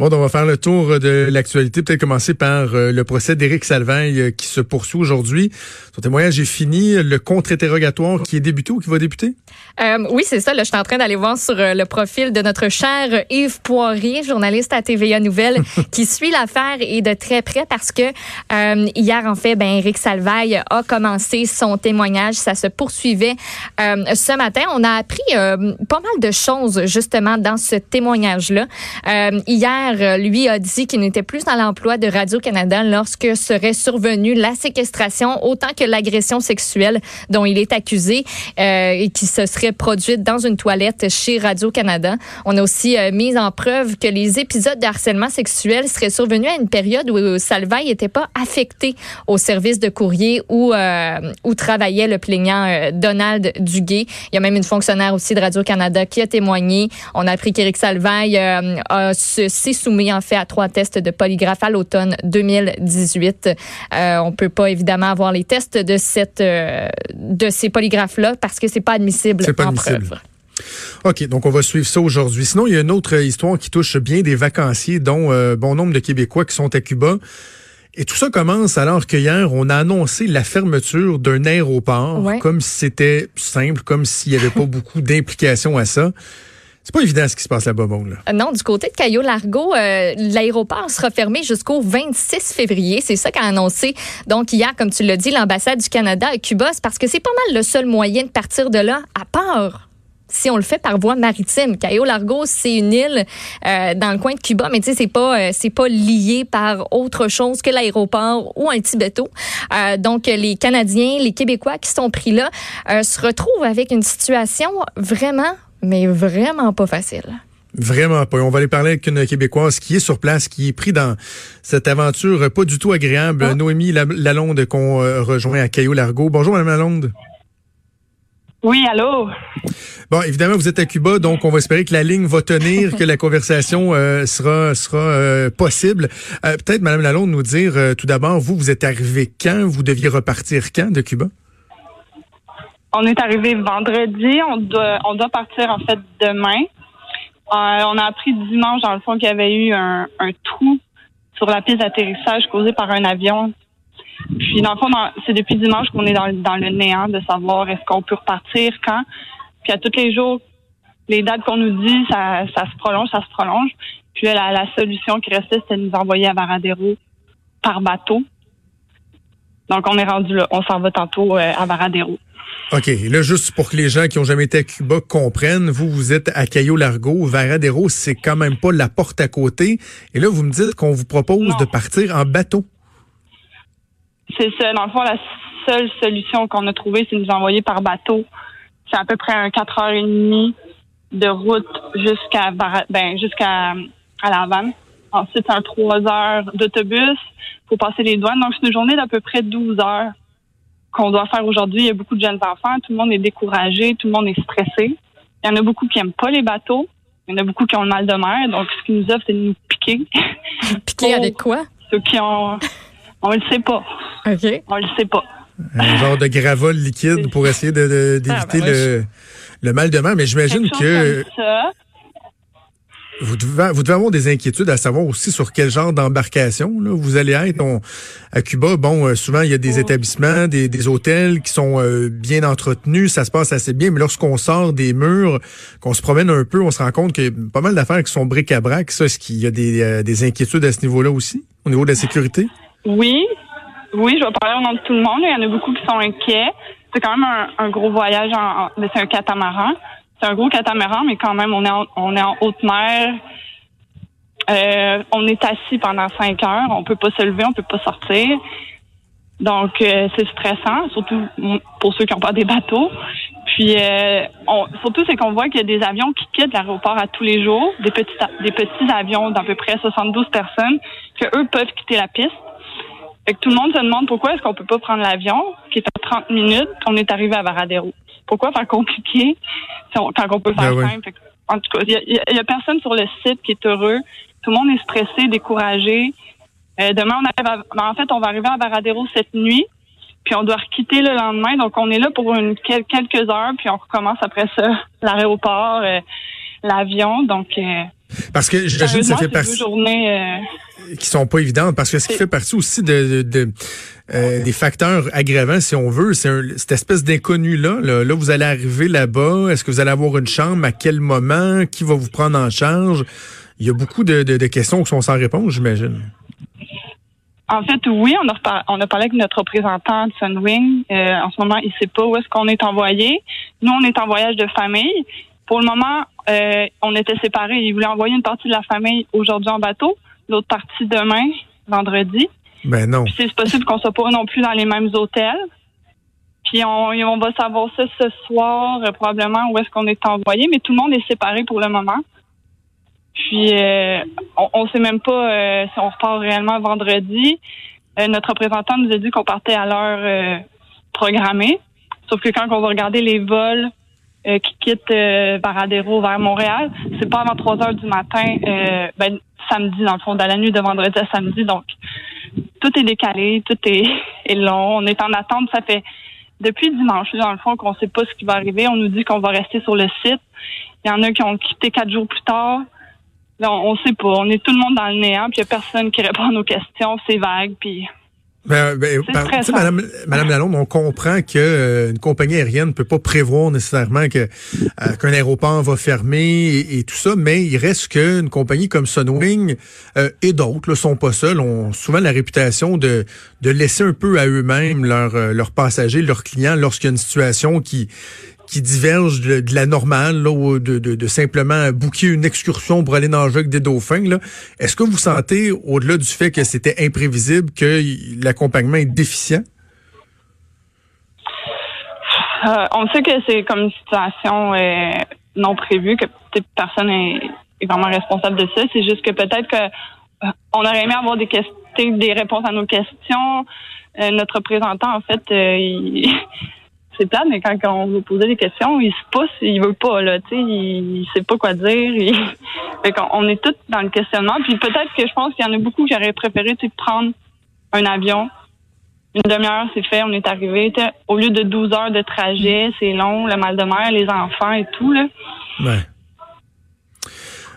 Bon, on va faire le tour de l'actualité. Peut-être commencer par euh, le procès d'Éric Salvaille euh, qui se poursuit aujourd'hui. Son témoignage est fini. Le contre-interrogatoire qui est débuté ou qui va débuter? Euh, oui, c'est ça. Là, je suis en train d'aller voir sur le profil de notre cher Yves Poirier, journaliste à TVA Nouvelle, qui suit l'affaire et de très près parce que hier, en fait, ben, Éric Salvaille a commencé son témoignage. Ça se poursuivait ce matin. On a appris pas mal de choses justement dans ce témoignage-là. hier, euh, lui, a dit qu'il n'était plus dans l'emploi de Radio-Canada lorsque serait survenue la séquestration autant que l'agression sexuelle dont il est accusé euh, et qui se serait produite dans une toilette chez Radio-Canada. On a aussi euh, mis en preuve que les épisodes de harcèlement sexuel seraient survenus à une période où Salvaille n'était pas affecté au service de courrier où, où travaillait le plaignant Donald Duguay. Il y a même une fonctionnaire aussi de Radio-Canada qui a témoigné. On a appris qu'Éric Salvaille a s'est soumis en fait à trois tests de polygraphe à l'automne 2018. Euh, on peut pas évidemment avoir les tests de cette euh, de ces polygraphes là parce que c'est pas admissible pas en preuve. OK, donc on va suivre ça aujourd'hui. Sinon, il y a une autre histoire qui touche bien des vacanciers, dont euh, bon nombre de Québécois qui sont à Cuba. Et tout ça commence alors qu'hier, on a annoncé la fermeture d'un aéroport, comme si c'était simple, comme s'il n'y avait pas beaucoup d'implications à ça. C'est pas évident ce qui se passe là-bas, bon, là. Euh, non, du côté de Caillou Largo, euh, l'aéroport sera fermé jusqu'au 26 février. C'est ça qu'a annoncé. Donc, hier, comme tu l'as dit, l'ambassade du Canada à Cuba, parce que c'est pas mal le seul moyen de partir de là, à part si on le fait par voie maritime. Cayo Largo, c'est une île euh, dans le coin de Cuba, mais tu sais, c'est pas pas lié par autre chose que l'aéroport ou un petit bateau. donc, les Canadiens, les Québécois qui sont pris là se retrouvent avec une situation vraiment mais vraiment pas facile. Vraiment pas. On va aller parler avec une Québécoise qui est sur place, qui est pris dans cette aventure pas du tout agréable. Ah. Noémie Lalonde qu'on euh, rejoint à Caillou Largo. Bonjour, Madame Lalonde. Oui, allô? Bon, évidemment, vous êtes à Cuba, donc on va espérer que la ligne va tenir, que la conversation euh, sera sera euh, possible. Peut-être, Madame Lalonde, nous dire tout d'abord, vous, vous êtes arrivé quand? Vous deviez repartir quand de Cuba? On est arrivé vendredi. On doit, on doit partir en fait demain. Euh, on a appris dimanche, dans le fond, qu'il y avait eu un, trou sur la piste d'atterrissage causé par un avion. Puis, dans le fond, c'est depuis dimanche qu'on est dans, le néant de savoir est-ce qu'on peut repartir, quand. Puis, à tous les jours, les dates qu'on nous dit, ça, se prolonge, ça se prolonge. Puis, la, la solution qui restait, c'était de nous envoyer à Varadero par bateau. Donc, on est rendu là. On s'en va tantôt euh, à Varadero. OK. Là, juste pour que les gens qui ont jamais été à Cuba comprennent, vous, vous êtes à Cayo Largo. Varadero, c'est quand même pas la porte à côté. Et là, vous me dites qu'on vous propose de partir en bateau. C'est ça. Dans le fond, la seule solution qu'on a trouvée, c'est de nous envoyer par bateau. C'est à peu près un 4h30 de route jusqu'à ben, jusqu'à à La Havane. Ensuite, un 3 heures d'autobus pour passer les douanes. Donc, c'est une journée d'à peu près 12 heures qu'on doit faire aujourd'hui. Il y a beaucoup de jeunes enfants, tout le monde est découragé, tout le monde est stressé. Il y en a beaucoup qui aiment pas les bateaux. Il y en a beaucoup qui ont le mal de mer. Donc, ce qu'ils nous offrent, c'est de nous piquer. Piquer avec quoi? Ceux qui ont... On le sait pas. OK. On le sait pas. Un genre de gravol liquide pour essayer d'éviter ah, ben le, le mal de mer. Mais j'imagine que... Vous devez, vous devez avoir des inquiétudes à savoir aussi sur quel genre d'embarcation vous allez être. à Cuba, bon, euh, souvent il y a des établissements, des, des hôtels qui sont euh, bien entretenus, ça se passe assez bien, mais lorsqu'on sort des murs, qu'on se promène un peu, on se rend compte qu'il y a pas mal d'affaires qui sont bric-à-brac. Ça, est-ce qu'il y a des, euh, des inquiétudes à ce niveau-là aussi, au niveau de la sécurité? Oui, oui, je vais parler au nom de tout le monde. Il y en a beaucoup qui sont inquiets. C'est quand même un, un gros voyage, en, c'est un catamaran. C'est un gros catamaran, mais quand même, on est en, on est en haute mer. Euh, on est assis pendant cinq heures. On peut pas se lever, on peut pas sortir. Donc, euh, c'est stressant, surtout pour ceux qui n'ont pas des bateaux. Puis, euh, on, surtout, c'est qu'on voit qu'il y a des avions qui quittent l'aéroport à tous les jours, des petits, des petits avions d'à peu près 72 personnes, que eux peuvent quitter la piste. Fait que tout le monde se demande pourquoi est-ce qu'on peut pas prendre l'avion, qui est à 30 minutes, qu'on est arrivé à Varadero. Pourquoi faire compliqué quand on peut faire ben simple? En tout cas, il y, a personne sur le site qui est heureux. Tout le monde est stressé, découragé. Euh, demain, on arrive ben, en fait, on va arriver à Varadero cette nuit, puis on doit quitter le lendemain. Donc, on est là pour une, quelques heures, puis on recommence après ça l'aéroport, euh, l'avion. Donc, euh, Parce que j'imagine que ça fait partie. Journées, euh... qui sont pas évidentes parce que ce qui fait partie aussi de, de, de euh, des facteurs aggravants, si on veut, c'est cette espèce d'inconnu là, là. vous allez arriver là-bas. Est-ce que vous allez avoir une chambre? À quel moment? Qui va vous prendre en charge? Il y a beaucoup de, de, de questions qui sont sans réponse, j'imagine. En fait, oui, on a, on a parlé avec notre représentant de Sunwing. Euh, en ce moment, il sait pas où est-ce qu'on est envoyé. Nous, on est en voyage de famille. Pour le moment, euh, on était séparés. Il voulait envoyer une partie de la famille aujourd'hui en bateau, l'autre partie demain, vendredi. Ben non. c'est possible qu'on soit pas non plus dans les mêmes hôtels. Puis on, on va savoir ça ce soir, euh, probablement, où est-ce qu'on est envoyé, mais tout le monde est séparé pour le moment. Puis euh, on ne sait même pas euh, si on repart réellement vendredi. Euh, notre représentant nous a dit qu'on partait à l'heure programmée. Sauf que quand on va regarder les vols qui quittent Baradero vers Montréal, c'est pas avant 3 heures du matin, ben, samedi, dans le fond, dans la nuit de vendredi à samedi. Donc, tout est décalé, tout est, est long. On est en attente. Ça fait depuis dimanche, dans le fond, qu'on sait pas ce qui va arriver. On nous dit qu'on va rester sur le site. Il y en a qui ont quitté quatre jours plus tard. Non, on sait pas. On est tout le monde dans le néant, puis il n'y a personne qui répond à nos questions. C'est vague, puis. Ben, ben, ben Madame, Madame Lalonde, on comprend que euh, une compagnie aérienne ne peut pas prévoir nécessairement que euh, qu'un aéroport va fermer et, tout ça, mais il reste qu'une compagnie comme Sunwing euh, et d'autres ne sont pas seuls, ont souvent la réputation de de laisser un peu à eux-mêmes leurs leurs passagers, leurs clients lorsqu'il y a une situation qui qui diverge de, la normale, là, de, de, simplement bouquer une excursion pour aller nager avec des dauphins. Est-ce que vous sentez, au-delà du fait que c'était imprévisible, que l'accompagnement est déficient? Euh, on sait que c'est comme une situation euh, non prévue, que personne est, vraiment responsable de ça. C'est juste que peut-être que euh, aurait aimé avoir des des réponses à nos questions. notre représentant, en fait, il c'est mais quand on veut poser des questions, il se pousse, il veut pas, là, tu sais, il, sait pas quoi dire. on est tous dans le questionnement. Puis peut-être que je pense qu'il y en a beaucoup qui auraient préféré, prendre un avion. Une demi-heure, c'est fait, on est arrivé. Au lieu de 12 heures de trajet, c'est long, le mal de mer, les enfants et tout, là.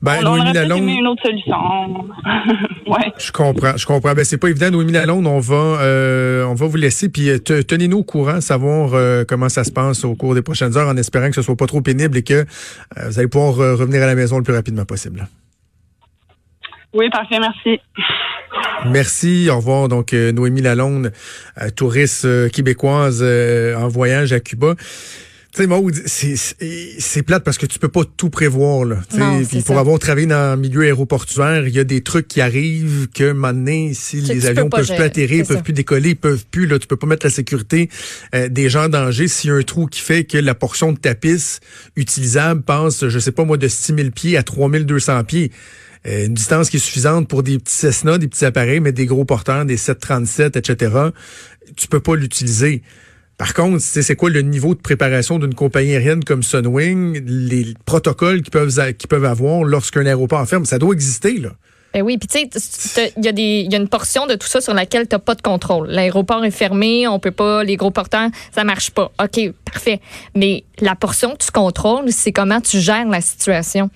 Ben, on, aurait Lalonde, une autre solution. ouais. Je comprends, je comprends. Ben, c'est pas évident. Noémie Lalonde, on va, euh, on va vous laisser. Puis euh, tenez-nous au courant, savoir euh, comment ça se passe au cours des prochaines heures, en espérant que ce soit pas trop pénible et que vous allez pouvoir revenir à la maison le plus rapidement possible. Oui, parfait. Merci. Merci. Au revoir. Donc, Noémie Lalonde, touriste québécoise en voyage à Cuba. Tu sais, c'est plate parce que tu peux pas tout prévoir. Là, puis pour avoir travaillé dans le milieu aéroportuaire, il y a des trucs qui arrivent que maintenant, si les avions peuvent plus atterrir, peuvent plus décoller, peuvent plus, là, tu peux pas mettre la sécurité euh, des gens en danger s'il y a un trou qui fait que la portion de ta piste utilisable passe, je sais pas moi, de 6000 pieds à 3200 pieds. Euh, une distance qui est suffisante pour des petits Cessna, des petits appareils, mais des gros porteurs, des 737, etc. Tu peux pas l'utiliser. Par contre, c'est quoi le niveau de préparation d'une compagnie aérienne comme Sunwing, les protocoles qu'ils peuvent, qu'ils peuvent avoir lorsqu'un aéroport ferme, ça doit exister, là. Ben oui, puis tu sais, il y, a y a une portion de tout ça sur laquelle tu n'as pas de contrôle. L'aéroport est fermé, on peut pas, les gros porteurs, ça marche pas. OK, parfait. Mais la portion que tu contrôles, c'est comment tu gères la situation.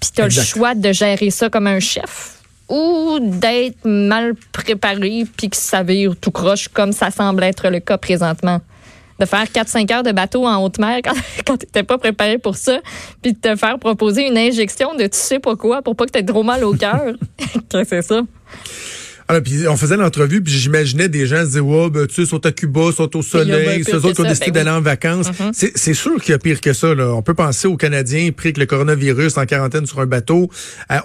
Puis tu as le choix de gérer ça comme un chef ou d'être mal préparé puis que ça vire tout croche comme ça semble être le cas présentement. De faire 4-5 heures de bateau en haute mer quand, quand tu n'étais pas préparé pour ça, puis de te faire proposer une injection de tu sais pas quoi pour pas que tu aies trop mal au cœur. Qu'est-ce que c'est ça? Alors, puis on faisait l'entrevue, puis j'imaginais des gens se dire, ouais, ben, tu sais, sont à Cuba, sont au soleil, ceux autres qui ont décidé ben d'aller en vacances. Mm-hmm. C'est sûr qu'il y a pire que ça. Là. On peut penser aux Canadiens pris avec le coronavirus en quarantaine sur un bateau,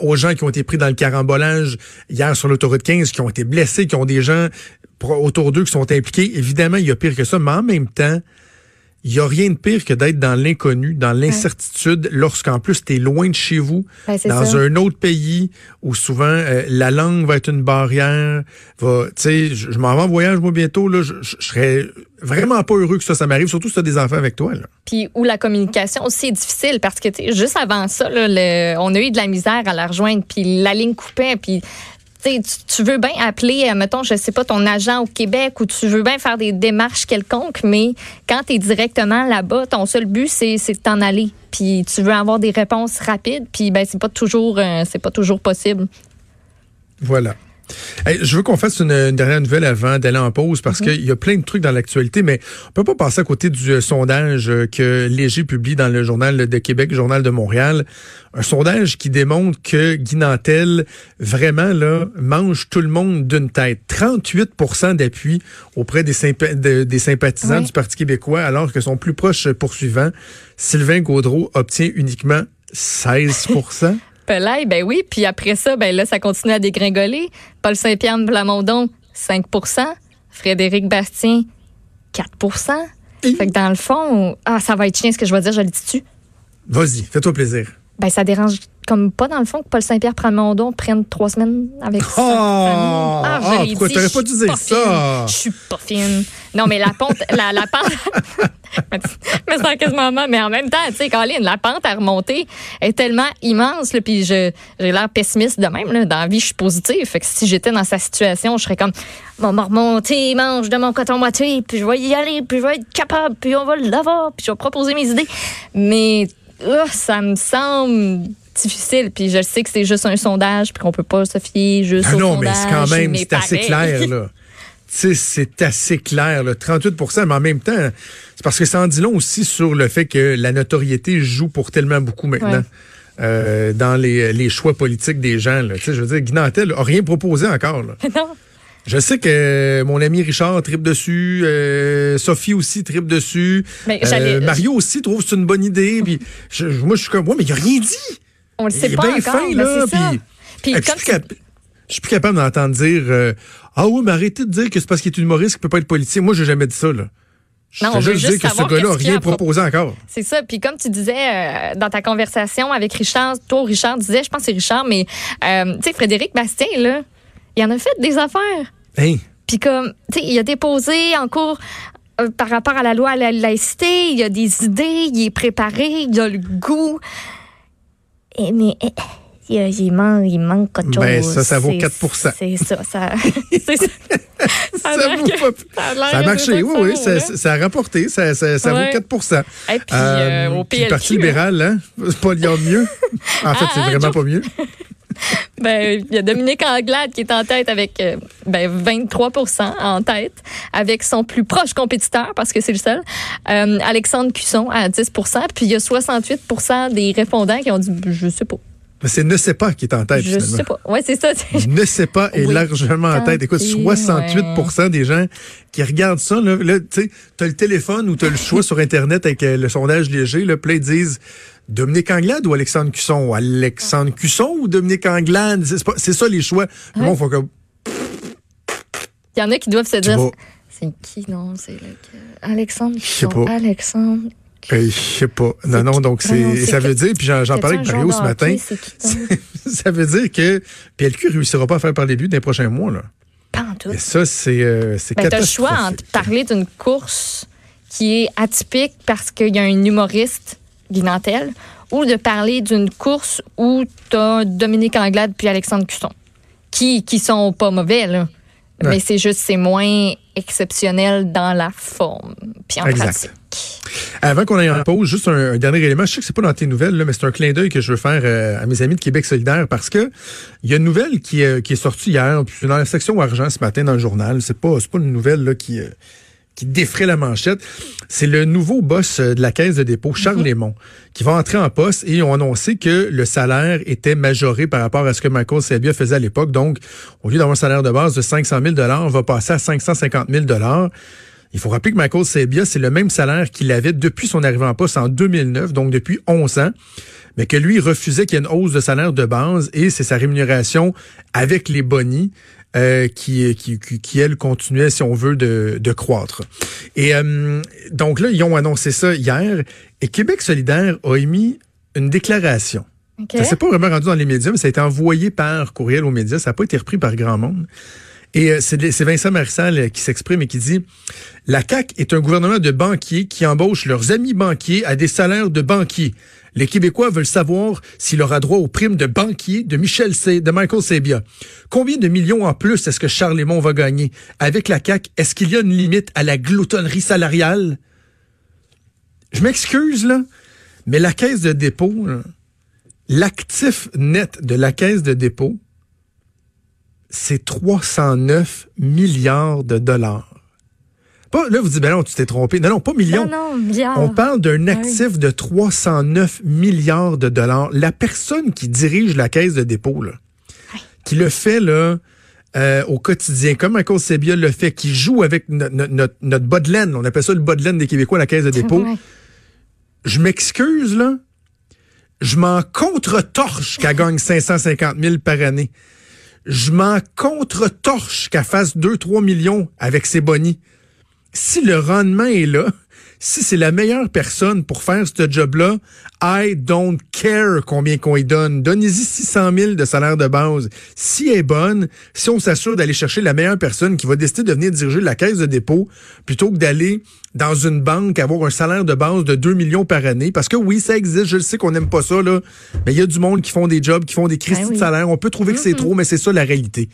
aux gens qui ont été pris dans le carambolage hier sur l'autoroute 15, qui ont été blessés, qui ont des gens autour d'eux qui sont impliqués. Évidemment, il y a pire que ça, mais en même temps, il n'y a rien de pire que d'être dans l'inconnu, dans l'incertitude, lorsqu'en plus tu es loin de chez vous, dans un autre pays où souvent euh, la langue va être une barrière. Va, je, je m'en vais en voyage moi bientôt, là, je, serais vraiment pas heureux que ça, ça m'arrive, surtout si tu as des enfants avec toi. Là. Puis où la communication aussi est difficile parce que juste avant ça, là, on a eu de la misère à la rejoindre, puis la ligne coupait, puis tu, veux bien appeler, euh, mettons, je sais pas, ton agent au Québec ou tu veux bien faire des démarches quelconques, mais quand tu es directement là-bas, ton seul but, c'est de t'en aller. puis tu veux avoir des réponses rapides, puis ben c'est pas toujours euh, c'est pas toujours possible. Voilà je veux qu'on fasse une, dernière nouvelle avant d'aller en pause parce mhm. qu'il y a plein de trucs dans l'actualité, mais on peut pas passer à côté du euh, sondage euh, que Léger publie dans le journal de Québec, journal de Montréal. Un sondage qui démontre que Guy Nantel, vraiment, là, mange tout le monde d'une tête. 38% d'appui auprès des, des sympathisants du Parti québécois, alors que son plus proche poursuivant, Sylvain Gaudreau, obtient uniquement 16 Pelay, ben oui. Puis après ça, ben là, ça continue à dégringoler. Paul Saint-Pierre Blamondon, 5% Frédéric Bastien, 4% Fait que dans le fond, ah, ça va être chien ce que je vais dire, je le dis-tu? Vas-y, fais-toi plaisir. Ben, ça dérange comme pas dans le fond que Paul Saint-Pierre Pramondon prenne trois semaines avec oh, sa. Ah, ah pourquoi t'aurais pas dû dire ça? Je suis pas fine. Non, mais la pente, la, la pente, mais c'est quasiment mais en même temps, tu sais, Colin, la pente à remonter est tellement immense, là, puis j'ai l'air pessimiste de même, là. Dans la vie, je suis positive. Fait que si j'étais dans sa situation, je serais comme, on va remonter, mange de mon coton moitié, puis je vais y aller, puis je vais être capable, puis on va l'avoir, puis je vais proposer mes idées. Mais, ça me semble difficile. Puis je sais que c'est juste un sondage, puis qu'on peut pas se fier juste ah au non, sondage. Non, mais c'est quand même, c'est assez clair, là. c'est assez clair, là, 38% mais en même temps, c'est parce que ça en dit long aussi sur le fait que la notoriété joue pour tellement beaucoup maintenant. Euh, dans les, les, choix politiques des gens. Là. Je veux dire, Guy Nantel n'a rien proposé encore. Là. non. Je sais que mon ami Richard tripe dessus, euh, Sophie aussi tripe dessus, ben, euh, Mario aussi trouve que c'est une bonne idée. Puis moi, je suis comme, ouais, mais il a rien dit. On le sait pas encore. Fin, là, puis, puis comme je suis plus capable d'entendre dire euh, Ah oui, mais arrêtez de dire que c'est parce qu'il est humoriste qu'il peut pas être politicien. Moi, j'ai jamais dit ça, là. Je non, juste, dire que ce gars-là n'a rien proposé encore. C'est ça. Puis comme tu disais euh, dans ta conversation avec Richard, toi, Richard disait, je pense que c'est Richard, mais euh, tu sais, Frédéric Bastien, là, il en a fait des affaires. Hein? Puis comme, tu sais, il a déposé en cours par rapport à la loi à la laïcité, il a des idées, il est préparé, il a le goût. Et, mais il, manque, il manque quelque chose. Ben, ça, ça vaut 4 C'est ça. Ça, ça. ça, a marché, oui, oui. Ça, ça, a rapporté. Ça, ça, ça vaut 4 Et puis, euh, au PLQ, le Parti libéral, hein, c'est pas mieux. En fait, c'est ah, vraiment pas mieux. ben, il y a Dominique Anglade qui est en tête avec euh, ben, 23% en tête, avec son plus proche compétiteur, parce que c'est le seul, euh, Alexandre Cusson à 10% Puis il y a 68% des répondants qui ont dit Je sais pas. C'est ne sait pas qui est en tête. Je sais pas. Ouais, c'est ça. Ne sait pas est largement en tête. Écoute, 68% des gens qui regardent ça, là, tu sais, t'as le téléphone ou t'as le choix sur Internet avec euh, le sondage léger, là, plein disent Dominique Anglade ou Alexandre Cusson? Alexandre Cusson ou Dominique Anglade? C'est ça les choix. Bon, faut que... Il y en a qui doivent se dire, c'est qui, non? C'est Alexandre Cusson. Alexandre je sais pas. Non, non, donc c'est, ça veut dire, puis j'en parlais avec Mario ce matin, ça veut dire que PLQ réussira pas à faire par les buts dans les prochains mois. Là. Pas en tout. Et ça, c'est euh, ben, Tu as le choix entre parler d'une course qui est atypique parce qu'il y a un humoriste, Guy ou de parler d'une course où tu as Dominique Anglade puis Alexandre Cusson, qui, qui sont pas mauvais, là. Mais c'est juste, c'est moins exceptionnel dans la forme, puis en pratique. Avant qu'on aille en pause, juste un, dernier élément. Je sais que c'est pas dans tes nouvelles, là, mais c'est un clin d'œil que je veux faire euh, à mes amis de Québec solidaire parce que il y a une nouvelle qui, est, qui est sortie hier, puis dans la section argent ce matin dans le journal. C'est pas, pas une nouvelle là, qui, euh, qui défrait la manchette. C'est le nouveau boss euh, de la caisse de dépôt, Charles mm qui va entrer en poste et ont annoncé que le salaire était majoré par rapport à ce que Michael Sabia faisait à l'époque. Donc, au lieu d'avoir un salaire de base de 500 000 on va passer à 550 000 il faut rappeler que Michael Sabia, c'est le même salaire qu'il avait depuis son arrivée en poste en 2009, donc depuis 11 ans, mais que lui refusait qu'il y ait une hausse de salaire de base et c'est sa rémunération avec les bonnies euh, qui, qui, qui, elle, continuait, si on veut, de, de croître. Et euh, donc là, ils ont annoncé ça hier et Québec solidaire a émis une déclaration. Okay. Ça s'est pas vraiment rendu dans les médias, mais ça a été envoyé par courriel aux médias. Ça n'a pas été repris par grand monde. Et euh, c'est Vincent Marissal qui s'exprime et qui dit La CAQ est un gouvernement de banquiers qui embauchent leurs amis banquiers à des salaires de banquiers. Les Québécois veulent savoir s'il aura droit aux primes de banquier de Michel C, de Michael Sabia. Combien de millions en plus est-ce que Charles va gagner? Avec la CAQ, est-ce qu'il y a une limite à la gloutonnerie salariale? Je m'excuse, là. Mais la caisse de dépôt, l'actif net de la caisse de dépôt, c'est 309 milliards de dollars. Pas, là, vous dites, ben non, tu t'es trompé. Non, non, pas millions. Non, non, milliards. On parle d'un Ah actif de 309 milliards de dollars. La personne qui dirige la caisse de dépôt, là, qui le fait là, euh, au quotidien, comme Michael Sebia le fait, qui joue avec no- no- notre, notre bas de laine, on appelle ça le bas de laine des Québécois, la caisse de dépôt. Je m'excuse, là. Je m'en contre-torche qu'elle gagne 550 000 par année. Je m'en contre-torche qu'elle fasse 2-3 millions avec ses bonnies. Si le rendement est là, si c'est la meilleure personne pour faire ce job-là, I don't care combien qu'on y donne. Donnez-y 600 000 de salaire de base. Si elle est bonne, si on s'assure d'aller chercher la meilleure personne qui va décider de venir diriger la caisse de dépôt, plutôt que d'aller dans une banque avoir un salaire de base de 2 millions par année, parce que oui, ça existe, je le sais qu'on n'aime pas ça, là, mais il y a du monde qui font des jobs, qui font des crises Ben oui. de salaire. On peut trouver que c'est trop, mais c'est ça la réalité.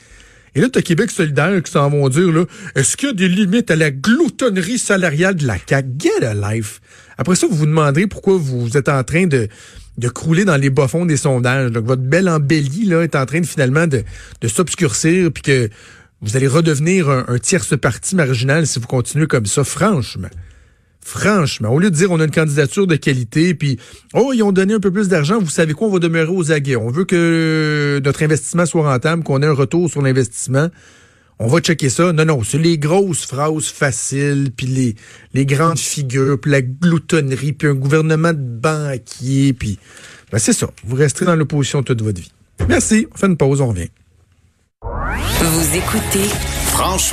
Et là, t'as Québec solidaire qui s'en vont dire, là, est-ce qu'il y a des limites à la gloutonnerie salariale de la CAQ? Get a life. Après ça, vous vous demanderez pourquoi vous êtes en train de, de crouler dans les bas-fonds des sondages. Donc, votre belle embellie, là, est en train de finalement de, de s'obscurcir puis que vous allez redevenir un, un tierce parti marginal si vous continuez comme ça. Franchement. Franchement, au lieu de dire on a une candidature de qualité, puis oh, ils ont donné un peu plus d'argent, vous savez quoi, on va demeurer aux aguets. On veut que notre investissement soit rentable, qu'on ait un retour sur l'investissement. On va checker ça. Non, non, c'est les grosses phrases faciles, puis les, les grandes figures, puis la gloutonnerie, puis un gouvernement de banquiers, puis ben, c'est ça. Vous resterez dans l'opposition toute votre vie. Merci. On fait une pause, on revient. Vous écoutez Franchement.